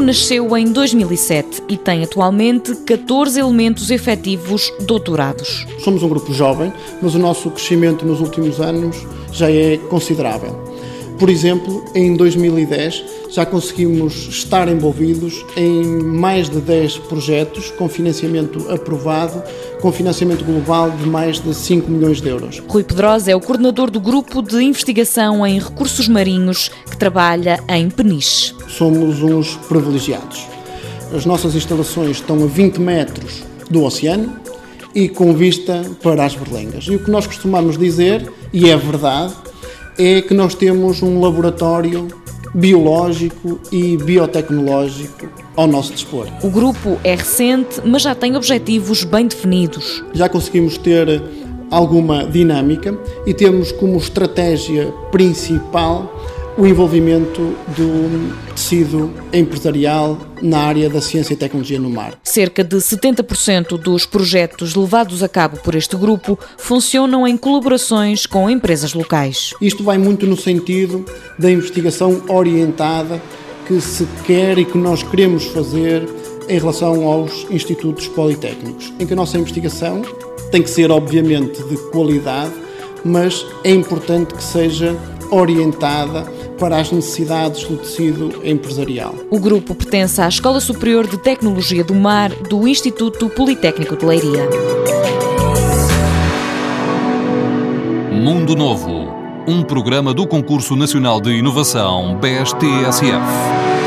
nasceu em 2007 e tem atualmente 14 elementos efetivos doutorados. Somos um grupo jovem, mas o nosso crescimento nos últimos anos já é considerável. Por exemplo, em 2010 já conseguimos estar envolvidos em mais de 10 projetos com financiamento aprovado, com financiamento global de mais de 5 milhões de euros. Rui Pedrosa é o coordenador do grupo de investigação em recursos marinhos que trabalha em Peniche. Somos uns privilegiados. As nossas instalações estão a 20 metros do oceano e com vista para as berlengas. E o que nós costumamos dizer, e é verdade, é que nós temos um laboratório biológico e biotecnológico ao nosso dispor. O grupo é recente, mas já tem objetivos bem definidos. Já conseguimos ter alguma dinâmica e temos como estratégia principal o envolvimento do tecido empresarial na área da ciência e tecnologia no mar. Cerca de 70% dos projetos levados a cabo por este grupo funcionam em colaborações com empresas locais. Isto vai muito no sentido da investigação orientada que se quer e que nós queremos fazer em relação aos institutos politécnicos, em que a nossa investigação tem que ser, obviamente, de qualidade, mas é importante que seja orientada para as necessidades do tecido empresarial. O grupo pertence à Escola Superior de Tecnologia do Mar do Instituto Politécnico de Leiria. Mundo Novo, um programa do Concurso Nacional de Inovação BSTSF.